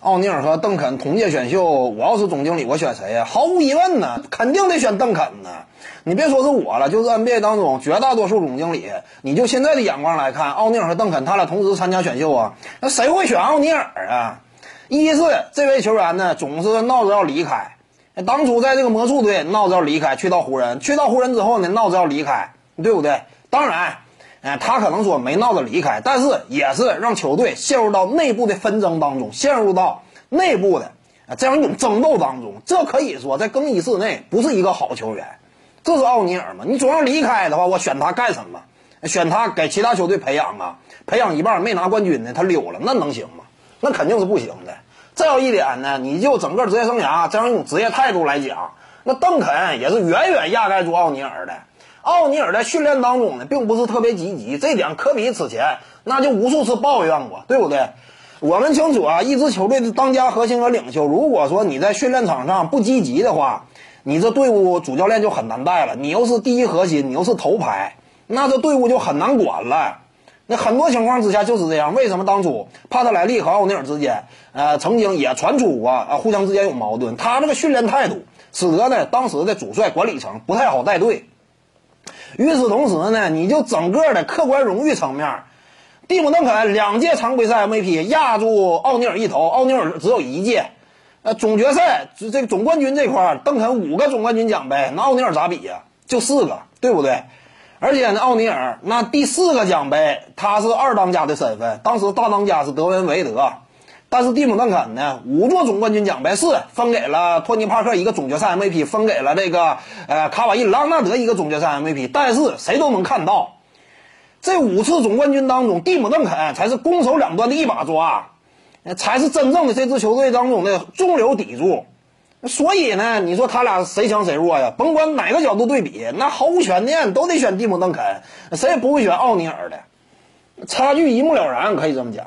奥尼尔和邓肯同届选秀，我要是总经理，我选谁呀？毫无疑问呢，肯定得选邓肯呢。你别说是我了，就是 NBA 当中绝大多数总经理，你就现在的眼光来看，奥尼尔和邓肯他俩同时参加选秀啊，那谁会选奥尼尔啊？一是这位球员呢，总是闹着要离开，当初在这个魔术队闹着要离开，去到湖人，去到湖人之后呢，闹着要离开，对不对？当然。哎，他可能说没闹着离开，但是也是让球队陷入到内部的纷争当中，陷入到内部的啊这样一种争斗当中。这可以说在更衣室内不是一个好球员。这是奥尼尔吗？你总要离开的话，我选他干什么？选他给其他球队培养啊？培养一半没拿冠军呢，他溜了，那能行吗？那肯定是不行的。再有一点呢，你就整个职业生涯这样一种职业态度来讲，那邓肯也是远远压盖住奥尼尔的。奥尼尔在训练当中呢，并不是特别积极，这点科比此前那就无数次抱怨过，对不对？我们清楚啊，一支球队的当家核心和领袖，如果说你在训练场上不积极的话，你这队伍主教练就很难带了。你又是第一核心，你又是头牌，那这队伍就很难管了。那很多情况之下就是这样。为什么当初帕特莱利和奥尼尔之间，呃，曾经也传出过啊，互相之间有矛盾？他这个训练态度，使得呢，当时的主帅管理层不太好带队。与此同时呢，你就整个的客观荣誉层面，蒂姆·邓肯两届常规赛 MVP 压住奥尼尔一头，奥尼尔只有一届。呃，总决赛这个总冠军这块儿，邓肯五个总冠军奖杯，那奥尼尔咋比呀？就四个，对不对？而且呢，奥尼尔那第四个奖杯，他是二当家的身份，当时大当家是德文·韦德。但是蒂姆·邓肯呢，五座总冠军奖杯是分给了托尼·帕克一个总决赛 MVP，分给了这个呃卡瓦伊·朗纳德一个总决赛 MVP。但是谁都能看到，这五次总冠军当中，蒂姆·邓肯才是攻守两端的一把抓，才是真正的这支球队当中的中流砥柱。所以呢，你说他俩谁强谁弱呀？甭管哪个角度对比，那毫无悬念都得选蒂姆·邓肯，谁也不会选奥尼尔的，差距一目了然，可以这么讲。